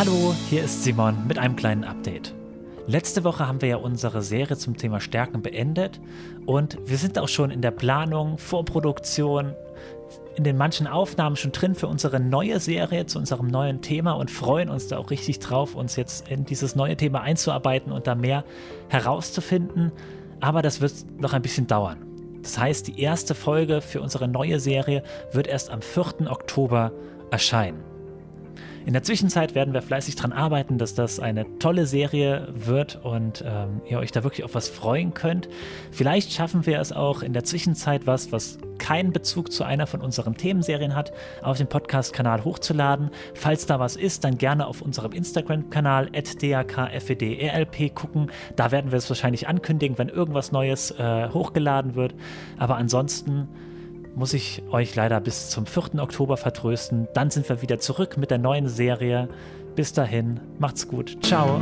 Hallo, hier ist Simon mit einem kleinen Update. Letzte Woche haben wir ja unsere Serie zum Thema Stärken beendet und wir sind auch schon in der Planung, Vorproduktion, in den manchen Aufnahmen schon drin für unsere neue Serie zu unserem neuen Thema und freuen uns da auch richtig drauf, uns jetzt in dieses neue Thema einzuarbeiten und da mehr herauszufinden. Aber das wird noch ein bisschen dauern. Das heißt, die erste Folge für unsere neue Serie wird erst am 4. Oktober erscheinen. In der Zwischenzeit werden wir fleißig daran arbeiten, dass das eine tolle Serie wird und ähm, ihr euch da wirklich auf was freuen könnt. Vielleicht schaffen wir es auch in der Zwischenzeit was, was keinen Bezug zu einer von unseren Themenserien hat, auf den Podcast-Kanal hochzuladen. Falls da was ist, dann gerne auf unserem Instagram-Kanal @dakfedrlp gucken. Da werden wir es wahrscheinlich ankündigen, wenn irgendwas Neues äh, hochgeladen wird. Aber ansonsten muss ich euch leider bis zum 4. Oktober vertrösten. Dann sind wir wieder zurück mit der neuen Serie. Bis dahin, macht's gut. Ciao.